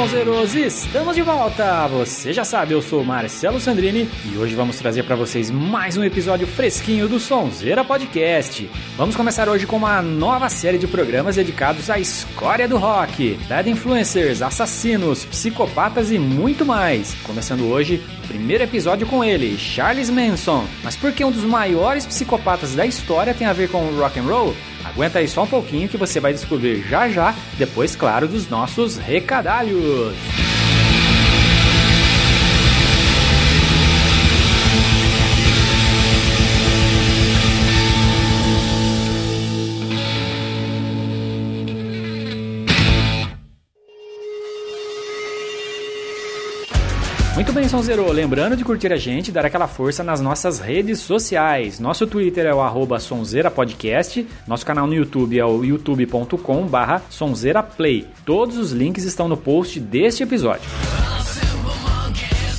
Sonzeiros! Estamos de volta! Você já sabe, eu sou Marcelo Sandrini e hoje vamos trazer para vocês mais um episódio fresquinho do Sonzeira Podcast. Vamos começar hoje com uma nova série de programas dedicados à escória do rock, bad influencers, assassinos, psicopatas e muito mais. Começando hoje o primeiro episódio com ele, Charles Manson. Mas por que um dos maiores psicopatas da história tem a ver com rock and roll? Aguenta aí só um pouquinho que você vai descobrir já já, depois, claro, dos nossos recadalhos. Bem, Sonzero. Lembrando de curtir a gente e dar aquela força nas nossas redes sociais. Nosso Twitter é o sonzerapodcast. Nosso canal no YouTube é o youtube.com barra sonzeraplay. Todos os links estão no post deste episódio.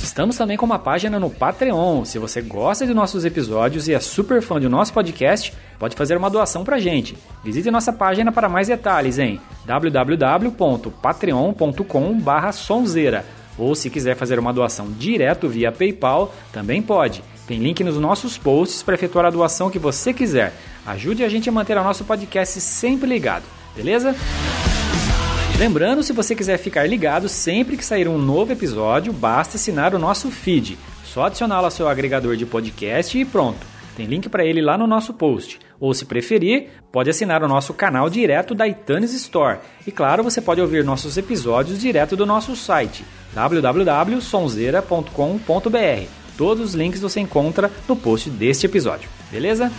Estamos também com uma página no Patreon. Se você gosta de nossos episódios e é super fã do nosso podcast, pode fazer uma doação pra gente. Visite nossa página para mais detalhes em www.patreon.com barra sonzeira ou se quiser fazer uma doação direto via PayPal, também pode. Tem link nos nossos posts para efetuar a doação que você quiser. Ajude a gente a manter o nosso podcast sempre ligado, beleza? Lembrando, se você quiser ficar ligado sempre que sair um novo episódio, basta assinar o nosso feed. Só adicioná-lo ao seu agregador de podcast e pronto. Tem link para ele lá no nosso post. Ou, se preferir, pode assinar o nosso canal direto da iTunes Store. E claro, você pode ouvir nossos episódios direto do nosso site www.sonzeira.com.br. Todos os links você encontra no post deste episódio, beleza?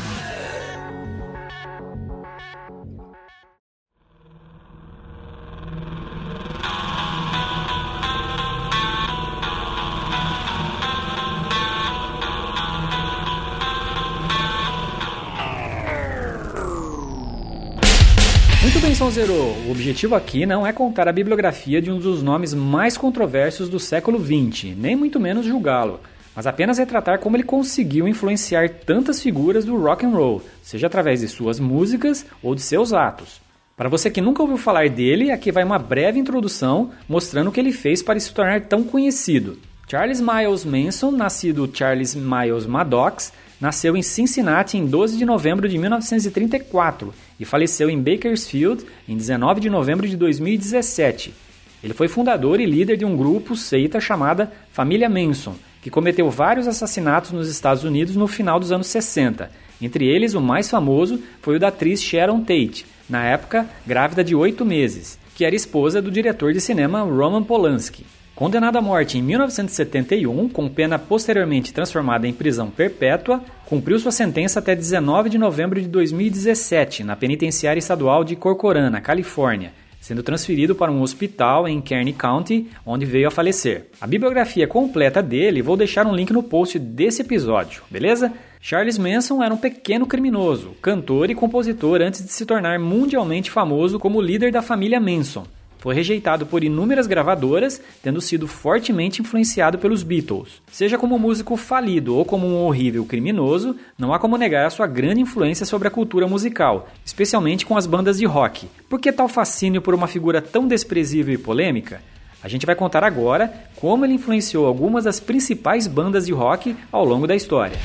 Sonzero. O objetivo aqui não é contar a bibliografia de um dos nomes mais controversos do século XX, nem muito menos julgá-lo, mas apenas retratar como ele conseguiu influenciar tantas figuras do rock and roll, seja através de suas músicas ou de seus atos. Para você que nunca ouviu falar dele, aqui vai uma breve introdução mostrando o que ele fez para se tornar tão conhecido. Charles Miles Manson, nascido Charles Miles Maddox, nasceu em Cincinnati em 12 de novembro de 1934 e faleceu em Bakersfield em 19 de novembro de 2017. Ele foi fundador e líder de um grupo seita chamada Família Manson, que cometeu vários assassinatos nos Estados Unidos no final dos anos 60. Entre eles, o mais famoso foi o da atriz Sharon Tate, na época grávida de oito meses, que era esposa do diretor de cinema Roman Polanski. Condenado à morte em 1971, com pena posteriormente transformada em prisão perpétua, cumpriu sua sentença até 19 de novembro de 2017 na penitenciária estadual de Corcoran, Califórnia, sendo transferido para um hospital em Kearney County, onde veio a falecer. A bibliografia completa dele vou deixar um link no post desse episódio, beleza? Charles Manson era um pequeno criminoso, cantor e compositor antes de se tornar mundialmente famoso como líder da família Manson. Foi rejeitado por inúmeras gravadoras, tendo sido fortemente influenciado pelos Beatles. Seja como músico falido ou como um horrível criminoso, não há como negar a sua grande influência sobre a cultura musical, especialmente com as bandas de rock. Por que tal fascínio por uma figura tão desprezível e polêmica? A gente vai contar agora como ele influenciou algumas das principais bandas de rock ao longo da história.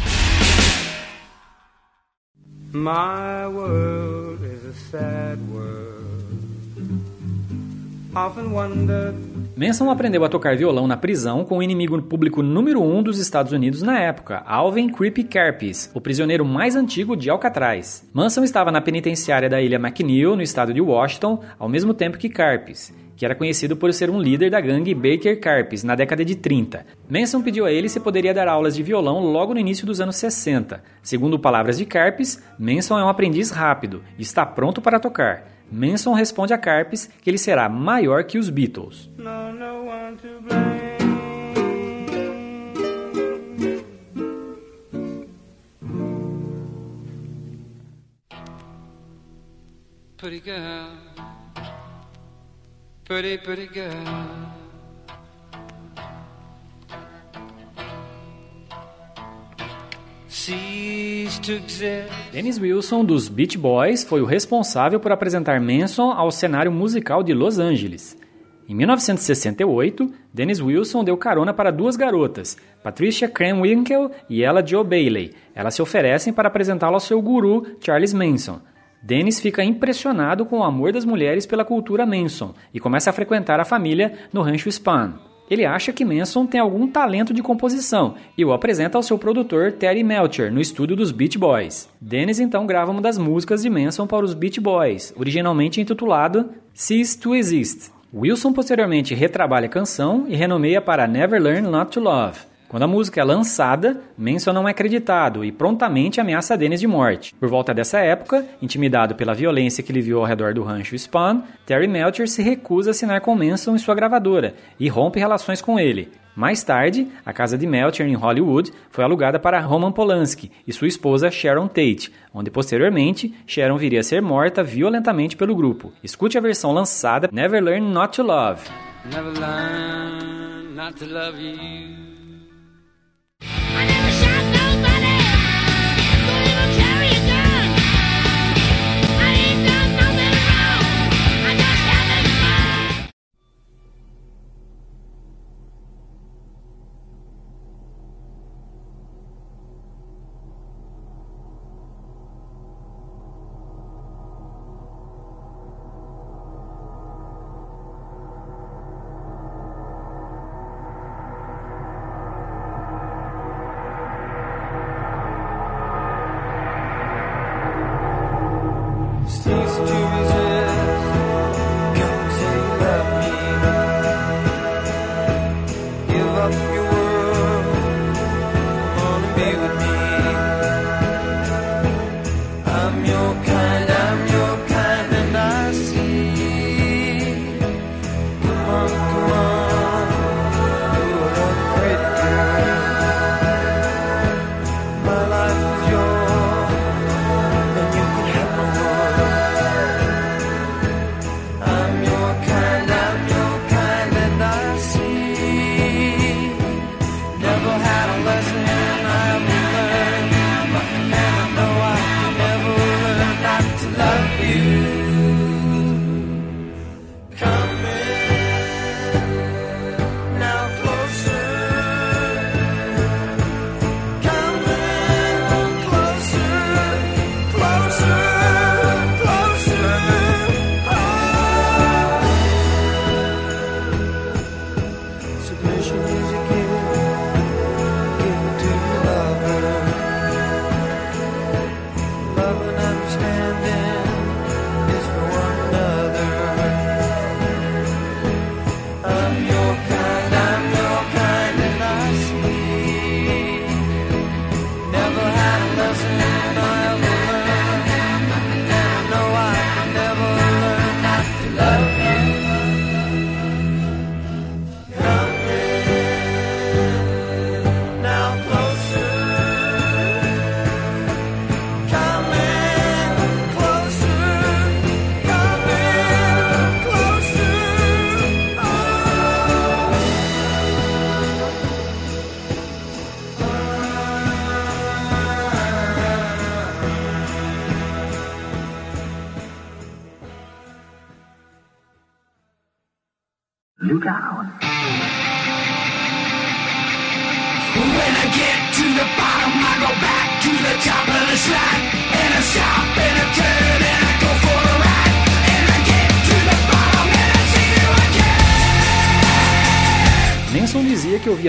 My world is a sad world. Manson aprendeu a tocar violão na prisão com o inimigo público número um dos Estados Unidos na época, Alvin Creepy Karpis, o prisioneiro mais antigo de Alcatraz. Manson estava na penitenciária da ilha McNeil, no estado de Washington, ao mesmo tempo que Karpis, que era conhecido por ser um líder da gangue Baker Karpis na década de 30. Manson pediu a ele se poderia dar aulas de violão logo no início dos anos 60. Segundo palavras de Karpis, Manson é um aprendiz rápido e está pronto para tocar. Manson responde a Carpes que ele será maior que os Beatles. No, no Pretty girl, pretty, pretty girl. Dennis Wilson, dos Beach Boys, foi o responsável por apresentar Manson ao cenário musical de Los Angeles. Em 1968, Dennis Wilson deu carona para duas garotas, Patricia Cranwinkle e ela Joe Bailey. Elas se oferecem para apresentá-lo ao seu guru, Charles Manson. Dennis fica impressionado com o amor das mulheres pela cultura Manson e começa a frequentar a família no rancho Spahn. Ele acha que Manson tem algum talento de composição e o apresenta ao seu produtor Terry Melcher no estúdio dos Beach Boys. Dennis então grava uma das músicas de Manson para os Beach Boys, originalmente intitulado Cease to Exist. Wilson posteriormente retrabalha a canção e renomeia para Never Learn Not to Love. Quando a música é lançada, Manson não é acreditado e prontamente ameaça Dennis de morte. Por volta dessa época, intimidado pela violência que ele viu ao redor do rancho Spawn, Terry Melcher se recusa a assinar com Manson em sua gravadora e rompe relações com ele. Mais tarde, a casa de Melcher em Hollywood foi alugada para Roman Polanski e sua esposa Sharon Tate, onde posteriormente Sharon viria a ser morta violentamente pelo grupo. Escute a versão lançada Never Learn Not to Love. Never learn not to love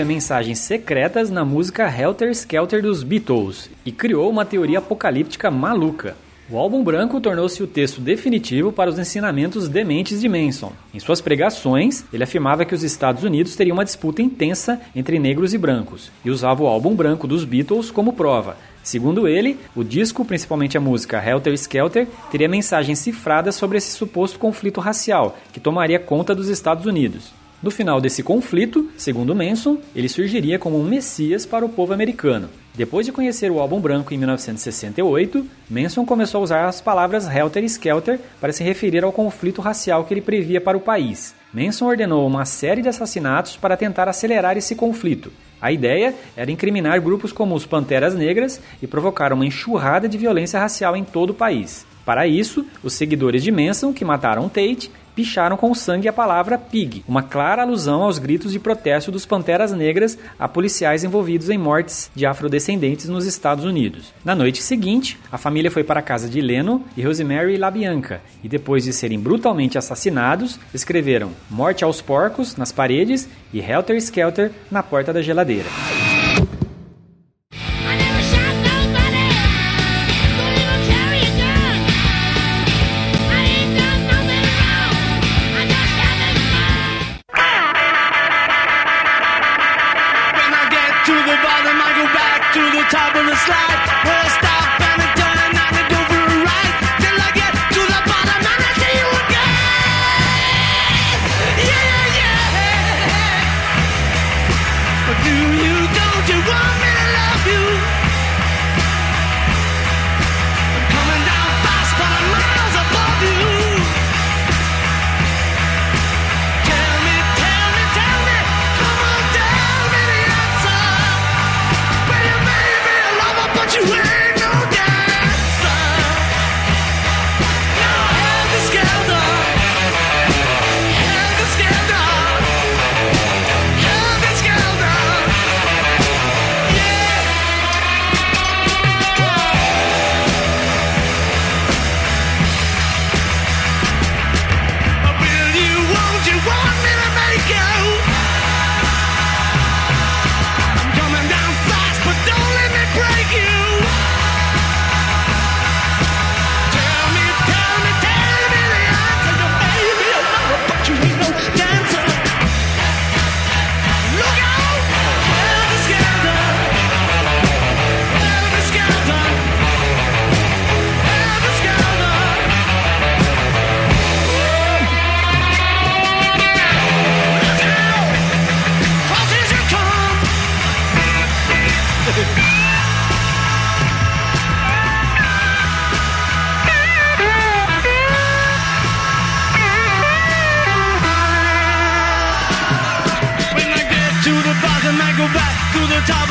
you. ouvia mensagens secretas na música Helter Skelter dos Beatles e criou uma teoria apocalíptica maluca. O álbum branco tornou-se o texto definitivo para os ensinamentos dementes de Manson. Em suas pregações, ele afirmava que os Estados Unidos teriam uma disputa intensa entre negros e brancos, e usava o álbum branco dos Beatles como prova. Segundo ele, o disco, principalmente a música Helter Skelter, teria mensagens cifradas sobre esse suposto conflito racial que tomaria conta dos Estados Unidos. No final desse conflito, segundo Manson, ele surgiria como um messias para o povo americano. Depois de conhecer o álbum branco em 1968, Manson começou a usar as palavras Helter Skelter para se referir ao conflito racial que ele previa para o país. Manson ordenou uma série de assassinatos para tentar acelerar esse conflito. A ideia era incriminar grupos como os Panteras Negras e provocar uma enxurrada de violência racial em todo o país. Para isso, os seguidores de Manson, que mataram Tate, picharam com sangue a palavra pig, uma clara alusão aos gritos de protesto dos panteras negras a policiais envolvidos em mortes de afrodescendentes nos Estados Unidos. Na noite seguinte, a família foi para a casa de Leno e Rosemary LaBianca e depois de serem brutalmente assassinados, escreveram Morte aos porcos nas paredes e Helter Skelter na porta da geladeira.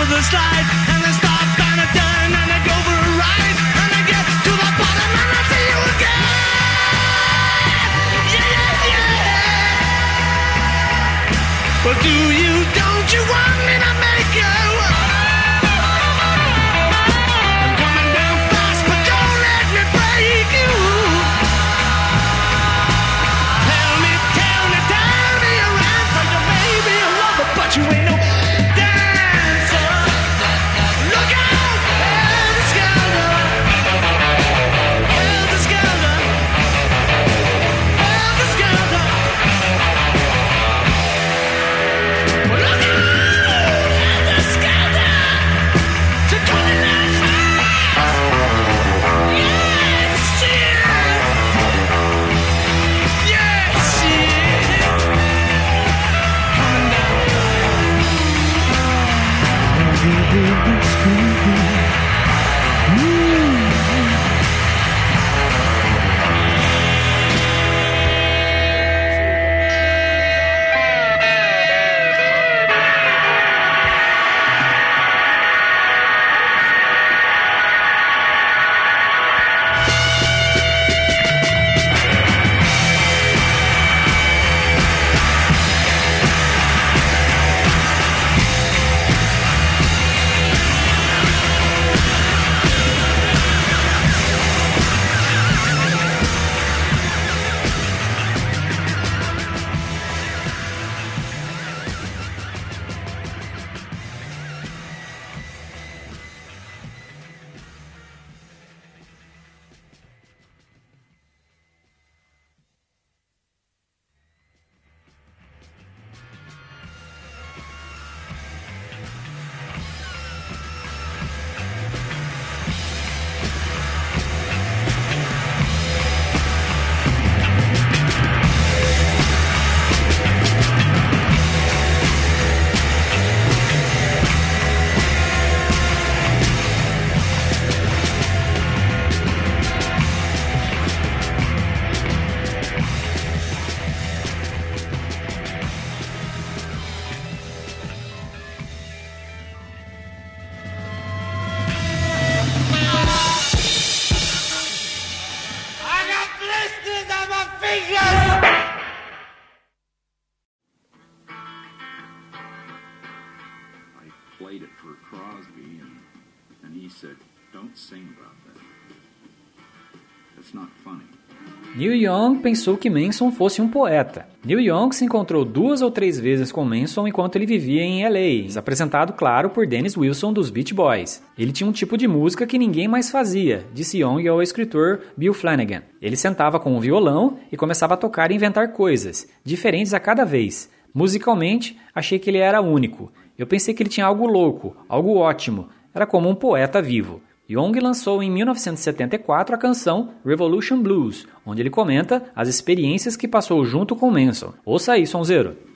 the slide. Neil Young pensou que Manson fosse um poeta. Neil Young se encontrou duas ou três vezes com Manson enquanto ele vivia em LA, apresentado, claro, por Dennis Wilson dos Beach Boys. Ele tinha um tipo de música que ninguém mais fazia, disse Young ao escritor Bill Flanagan. Ele sentava com um violão e começava a tocar e inventar coisas, diferentes a cada vez. Musicalmente, achei que ele era único. Eu pensei que ele tinha algo louco, algo ótimo. Era como um poeta vivo. Young lançou em 1974 a canção Revolution Blues, onde ele comenta as experiências que passou junto com Manson. Ouça aí, Sonzeiro.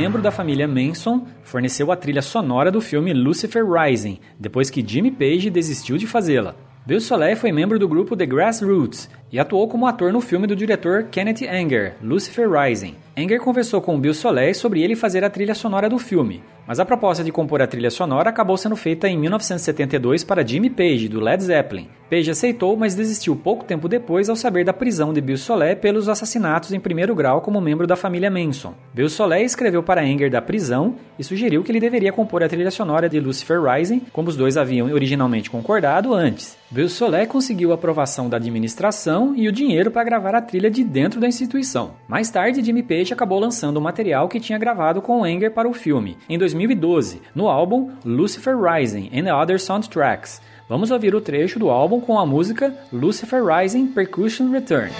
Membro da família Manson, forneceu a trilha sonora do filme Lucifer Rising, depois que Jimmy Page desistiu de fazê-la. Bill Soleil foi membro do grupo The Grassroots e atuou como ator no filme do diretor Kenneth Anger, Lucifer Rising. Anger conversou com Bill Soleil sobre ele fazer a trilha sonora do filme, mas a proposta de compor a trilha sonora acabou sendo feita em 1972 para Jimmy Page, do Led Zeppelin. Page aceitou, mas desistiu pouco tempo depois ao saber da prisão de Bill Soleil pelos assassinatos em primeiro grau como membro da família Manson. Bill Soleil escreveu para Anger da prisão e sugeriu que ele deveria compor a trilha sonora de Lucifer Rising, como os dois haviam originalmente concordado antes. Bill Soleil conseguiu a aprovação da administração e o dinheiro para gravar a trilha de dentro da instituição. Mais tarde, Jimmy Page acabou lançando o material que tinha gravado com Anger para o filme, em 2012, no álbum Lucifer Rising and Other Soundtracks. Vamos ouvir o trecho do álbum com a música Lucifer Rising Percussion Return.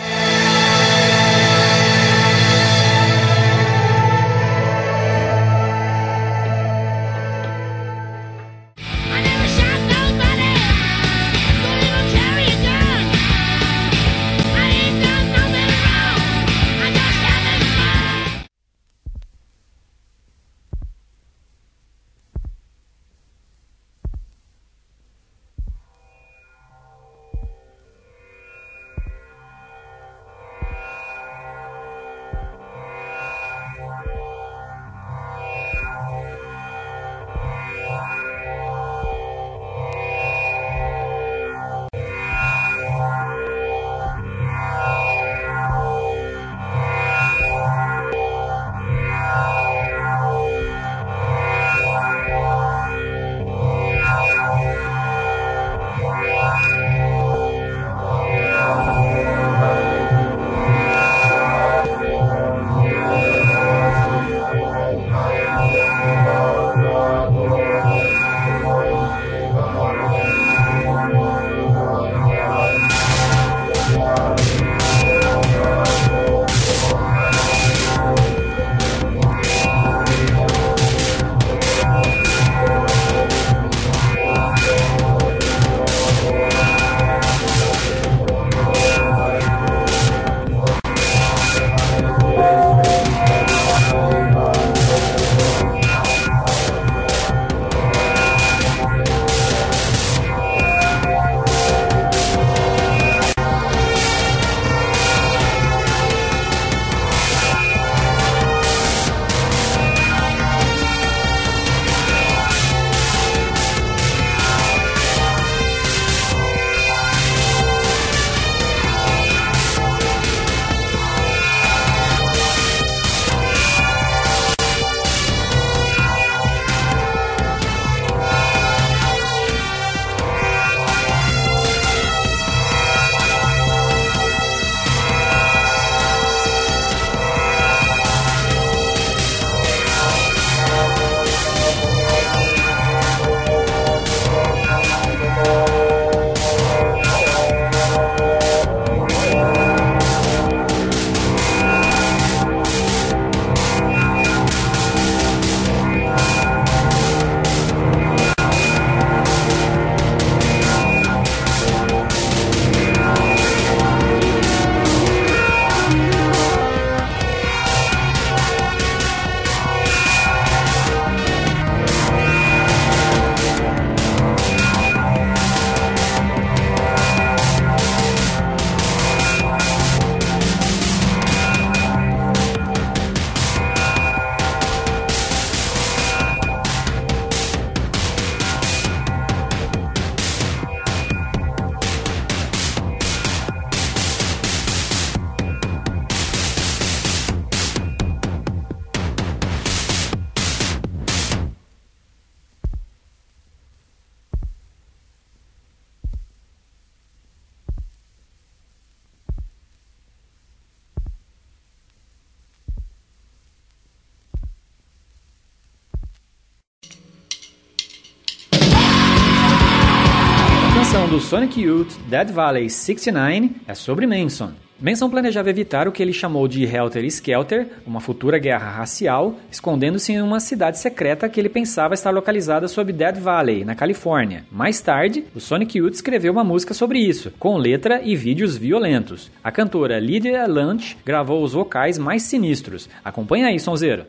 Do Sonic Youth Dead Valley 69 é sobre Manson. Manson planejava evitar o que ele chamou de Helter Skelter, uma futura guerra racial, escondendo-se em uma cidade secreta que ele pensava estar localizada sob Dead Valley, na Califórnia. Mais tarde, o Sonic Youth escreveu uma música sobre isso, com letra e vídeos violentos. A cantora Lydia Lunch gravou os vocais mais sinistros. Acompanha aí, sonzeiro.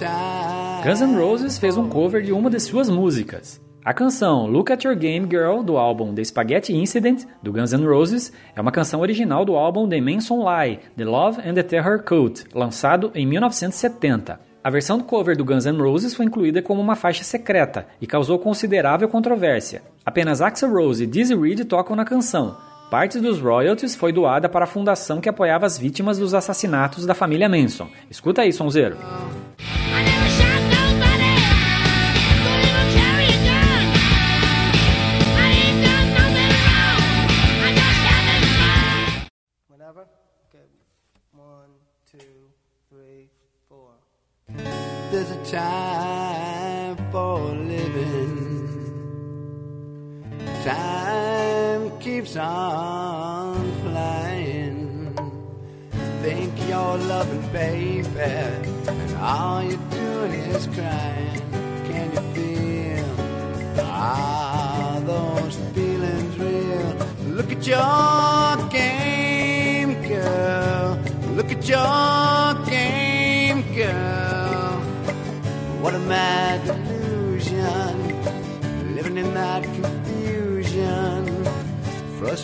Guns N' Roses fez um cover de uma de suas músicas. A canção Look at Your Game Girl, do álbum The Spaghetti Incident, do Guns N' Roses, é uma canção original do álbum The Manson Lie, The Love and the Terror Cult, lançado em 1970. A versão do cover do Guns N' Roses foi incluída como uma faixa secreta e causou considerável controvérsia. Apenas Axl Rose e Dizzy Reed tocam na canção. Parte dos royalties foi doada para a fundação que apoiava as vítimas dos assassinatos da família Manson. Escuta aí, sonzeiro. There's a time for living. Time keeps on flying. Think you're loving, baby, and all you're doing is crying. Can you feel? Are those feelings real? Look at your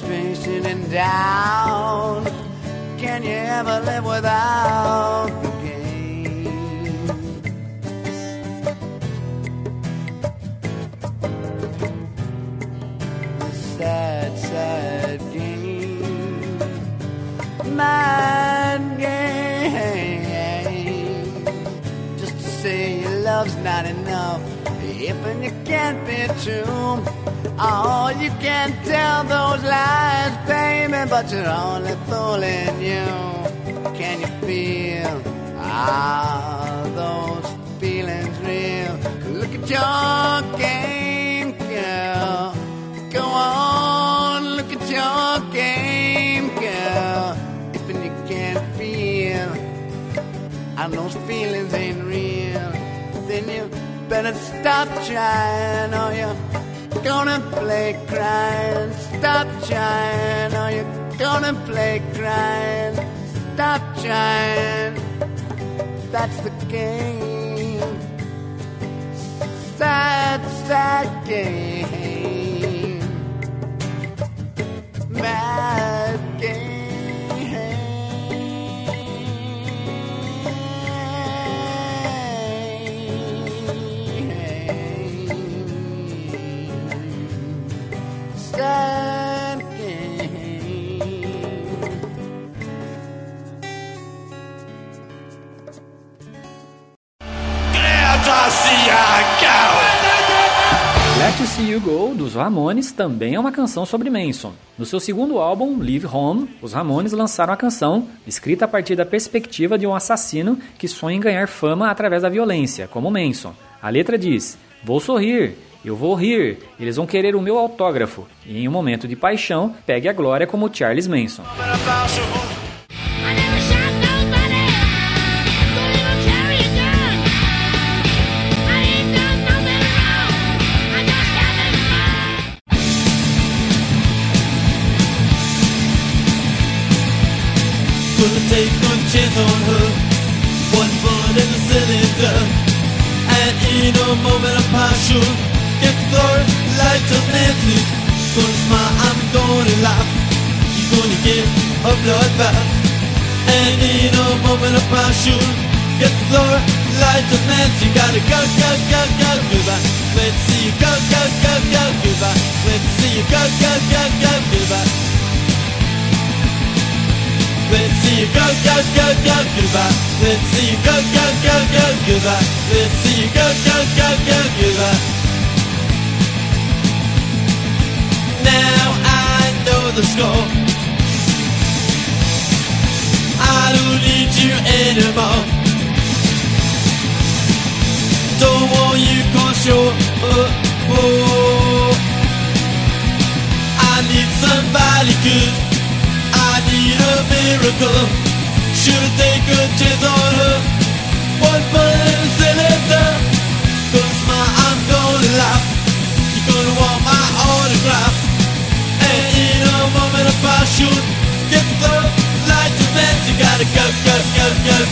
frustration and doubt. Can you ever live without the game? The Sad, sad game, mad game. Just to say your love's not enough, if and you can't be true. Oh, you can't tell those lies, baby, but you're only fooling you. Can you feel? Are those feelings real? Look at your game, girl. Go on, look at your game, girl. If you can't feel, and those feelings ain't real, then you better stop trying, or you're gonna play crying. Stop trying, or you're gonna play crying. Stop trying. That's the game. Sad, sad game. Mad game. See You Go, dos Ramones, também é uma canção sobre Manson. No seu segundo álbum, Live Home, os Ramones lançaram a canção, escrita a partir da perspectiva de um assassino que sonha em ganhar fama através da violência, como Manson. A letra diz: Vou sorrir, eu vou rir, eles vão querer o meu autógrafo. E em um momento de paixão, pegue a glória como Charles Manson. Bloodbath And in a moment of passion Get the glory like a Nancy Gotta go, go, go, go, goodbye Let's see you go, go, go, go, goodbye Let's see you go, go, go, go, goodbye Let's see you go, go, go, go, goodbye. Let's see you go, go, go, go, goodbye. Let's see you go, go, go, go, goodbye. Now I know the score. I don't need you anymore. Don't want you gone short. Uh, oh, oh.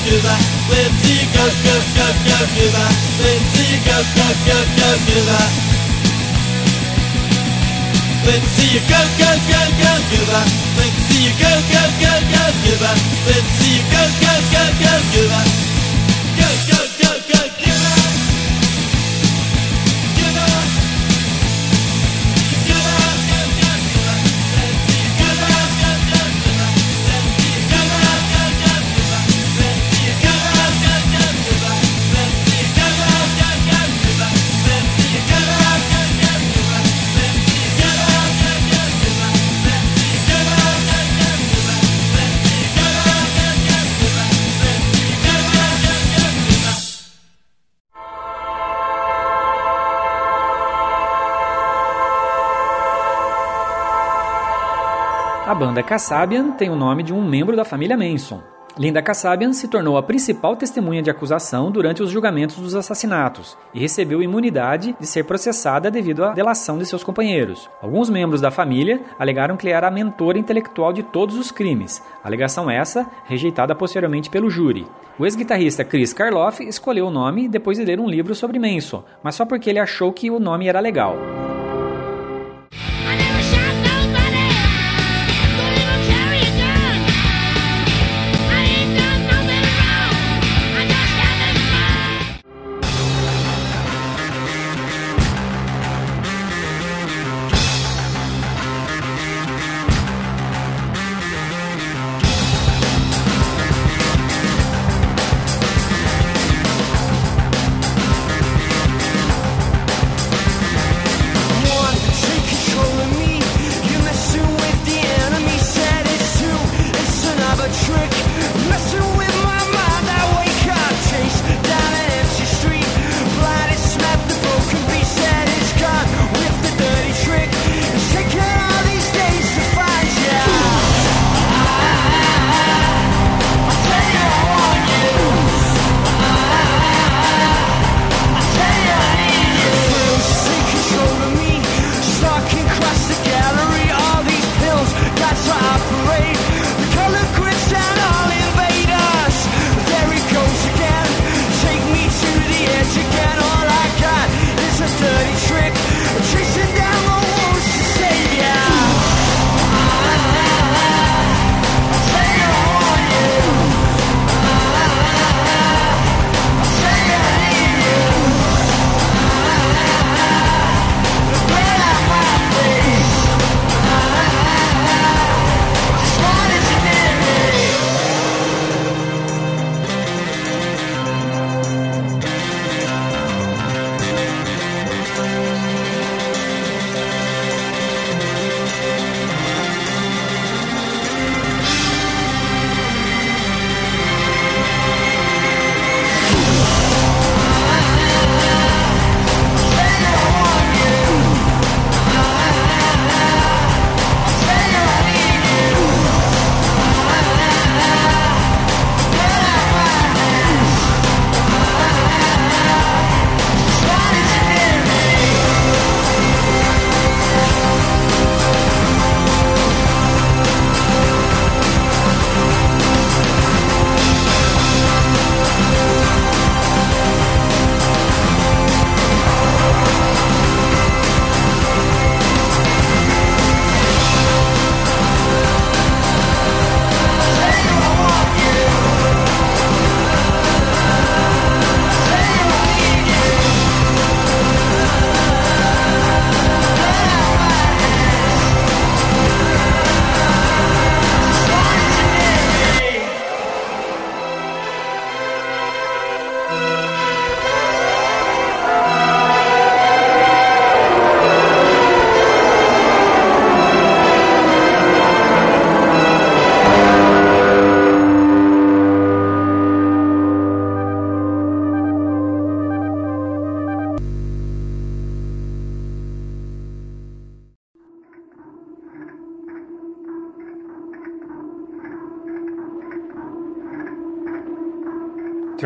Let's see you go, go, go, go, Cuba, you go, go, go, go, Cuba. you go, go, go, go, Cuba, you go, go, go, go, Cuba, you go, go, go, go, Cuba. banda Kassabian tem o nome de um membro da família Manson. Linda Kassabian se tornou a principal testemunha de acusação durante os julgamentos dos assassinatos e recebeu imunidade de ser processada devido à delação de seus companheiros. Alguns membros da família alegaram que era a mentora intelectual de todos os crimes, alegação essa rejeitada posteriormente pelo júri. O ex-guitarrista Chris Karloff escolheu o nome depois de ler um livro sobre Manson, mas só porque ele achou que o nome era legal.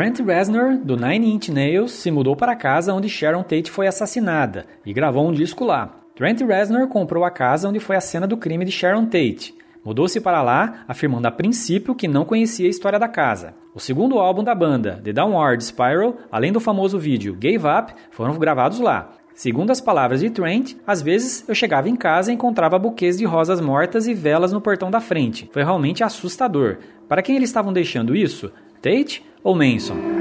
Trent Reznor, do Nine Inch Nails, se mudou para a casa onde Sharon Tate foi assassinada e gravou um disco lá. Trent Reznor comprou a casa onde foi a cena do crime de Sharon Tate. Mudou-se para lá, afirmando a princípio que não conhecia a história da casa. O segundo álbum da banda, The Downward Spiral, além do famoso vídeo Gave Up, foram gravados lá. Segundo as palavras de Trent, às vezes eu chegava em casa e encontrava buquês de rosas mortas e velas no portão da frente. Foi realmente assustador. Para quem eles estavam deixando isso? Tate ou Manson?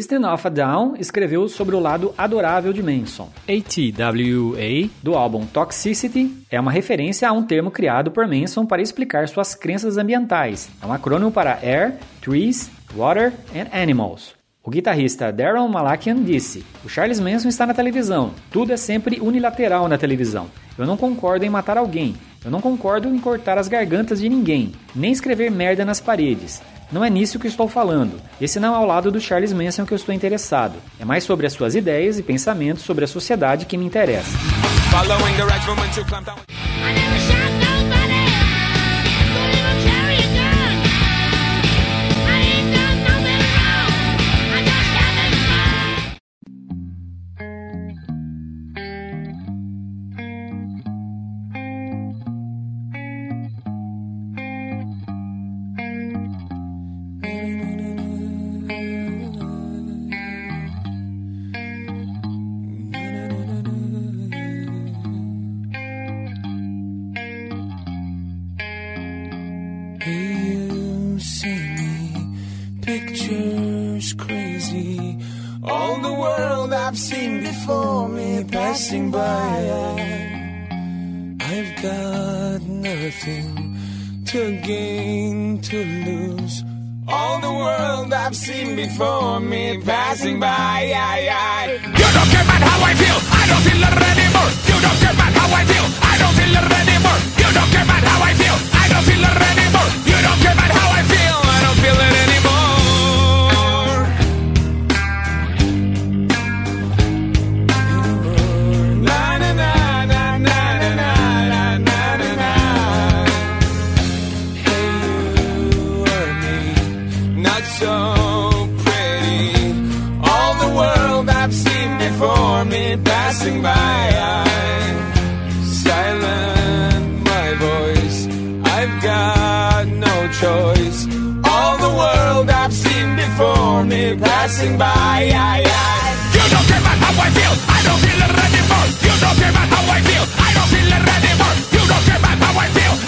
System of a Down escreveu sobre o lado adorável de Manson. ATWA, do álbum Toxicity, é uma referência a um termo criado por Manson para explicar suas crenças ambientais. É um acrônimo para Air, Trees, Water and Animals. O guitarrista Darren Malakian disse: O Charles Manson está na televisão. Tudo é sempre unilateral na televisão. Eu não concordo em matar alguém. Eu não concordo em cortar as gargantas de ninguém, nem escrever merda nas paredes. Não é nisso que estou falando. Esse não é o lado do Charles Manson que eu estou interessado. É mais sobre as suas ideias e pensamentos sobre a sociedade que me interessa. Me passing by. You don't care about how I feel, I don't feel it anymore. You don't care about how I feel, I don't feel it anymore. You don't care about how I I feel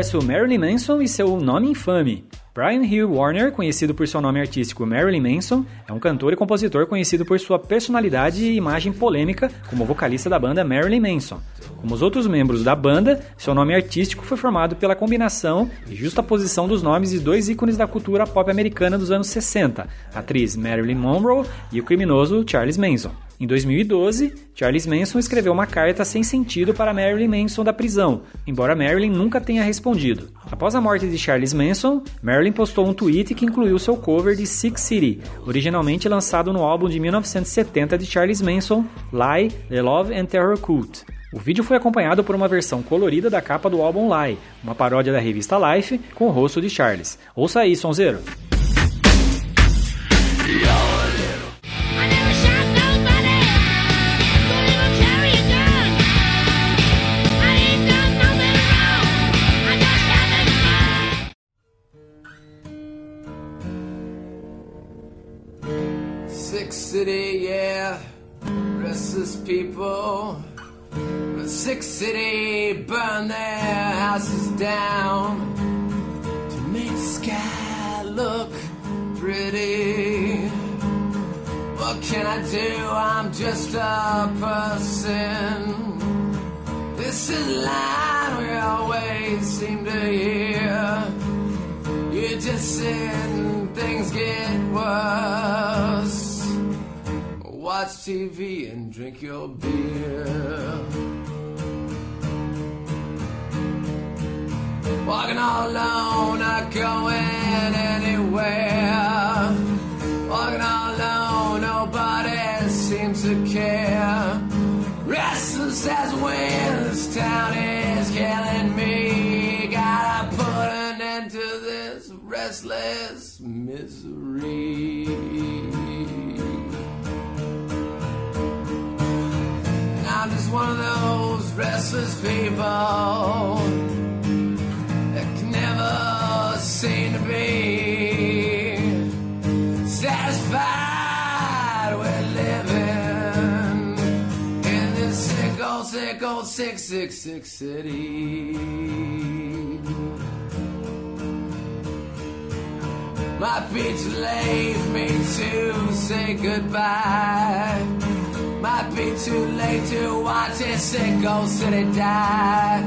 O controverso Marilyn Manson e seu nome infame. Brian Hill Warner, conhecido por seu nome artístico Marilyn Manson, é um cantor e compositor conhecido por sua personalidade e imagem polêmica como vocalista da banda Marilyn Manson. Como os outros membros da banda, seu nome artístico foi formado pela combinação e justaposição dos nomes de dois ícones da cultura pop americana dos anos 60, a atriz Marilyn Monroe e o criminoso Charles Manson. Em 2012, Charles Manson escreveu uma carta sem sentido para Marilyn Manson da prisão, embora Marilyn nunca tenha respondido. Após a morte de Charles Manson, Marilyn postou um tweet que incluiu seu cover de Six City, originalmente lançado no álbum de 1970 de Charles Manson, Lie, The Love and Terror Cult. O vídeo foi acompanhado por uma versão colorida da capa do álbum Lie, uma paródia da revista Life com o rosto de Charles. Ouça aí, sonzeiro! I Six City, yeah. Rest people. The Six City burn their houses down to make the sky look pretty. What can I do? I'm just a person. This is line we always seem to hear. You just sin, things get worse. Watch TV and drink your beer. Walking all alone, not going anywhere. Walking all alone, nobody seems to care. Restless as wind, this town is killing me. Gotta put an end to this restless misery. Restless people that can never seem to be satisfied with living in this sick old, sick old, sick, sick, sick city. My late for me to say goodbye. Might be too late to watch sick old city die.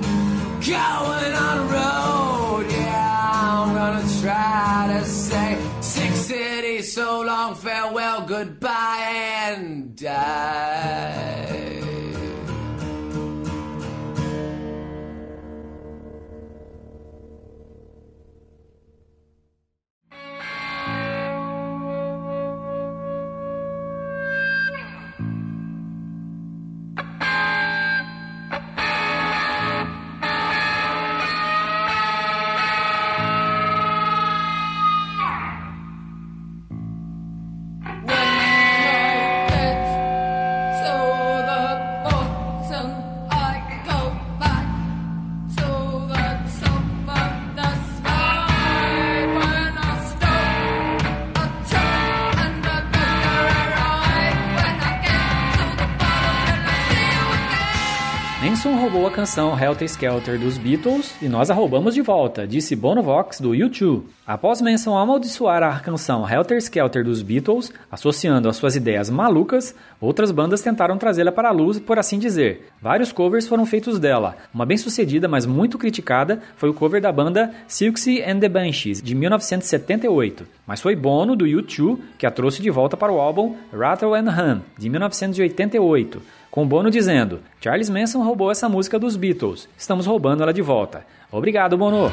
Going on road, yeah, I'm gonna try to say sick city, so long, farewell, goodbye, and die. Manson roubou a canção Helter Skelter dos Beatles e nós a roubamos de volta, disse Bono Vox do U2. Após Manson amaldiçoar a canção Helter Skelter dos Beatles, associando as suas ideias malucas, outras bandas tentaram trazê-la para a luz, por assim dizer. Vários covers foram feitos dela. Uma bem-sucedida, mas muito criticada, foi o cover da banda Silksy and the Banshees, de 1978. Mas foi Bono, do U2, que a trouxe de volta para o álbum Rattle and Hum, de 1988 com Bono dizendo: Charles Manson roubou essa música dos Beatles, estamos roubando ela de volta. Obrigado, Bono!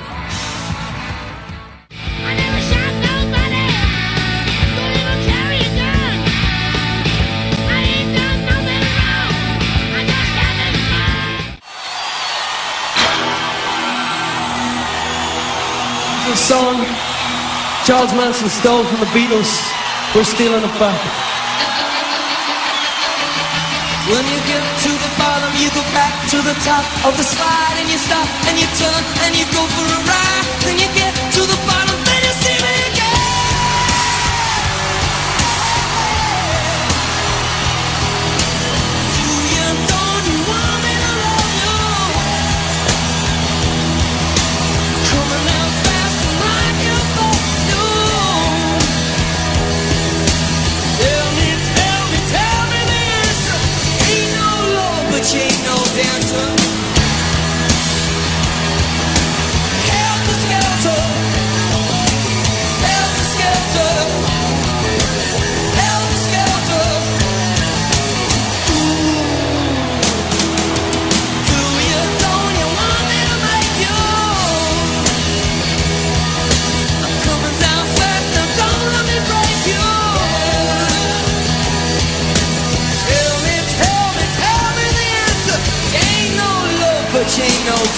Charles Manson stole from the Beatles. We're stealing it back. When you get to the bottom, you go back to the top of the slide and you stop and you turn and you go for a ride. Then you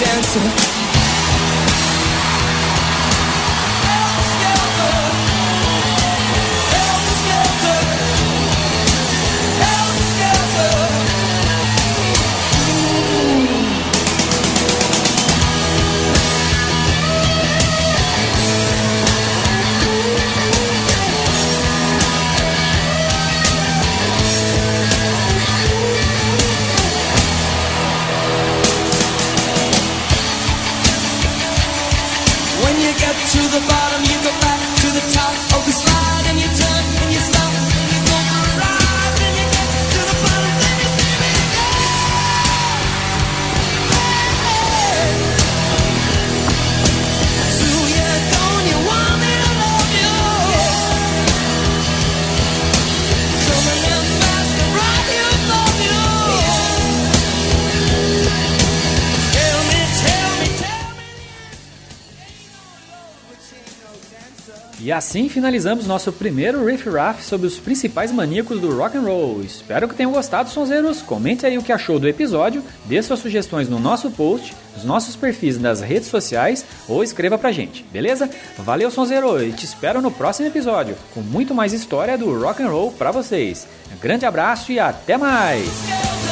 dancer. Assim finalizamos nosso primeiro riff raff sobre os principais maníacos do rock and roll. Espero que tenham gostado, sonzeiros. Comente aí o que achou do episódio, dê suas sugestões no nosso post, nos nossos perfis nas redes sociais ou escreva pra gente, beleza? Valeu, sonzeiro, e te espero no próximo episódio com muito mais história do rock and roll pra vocês. Grande abraço e até mais.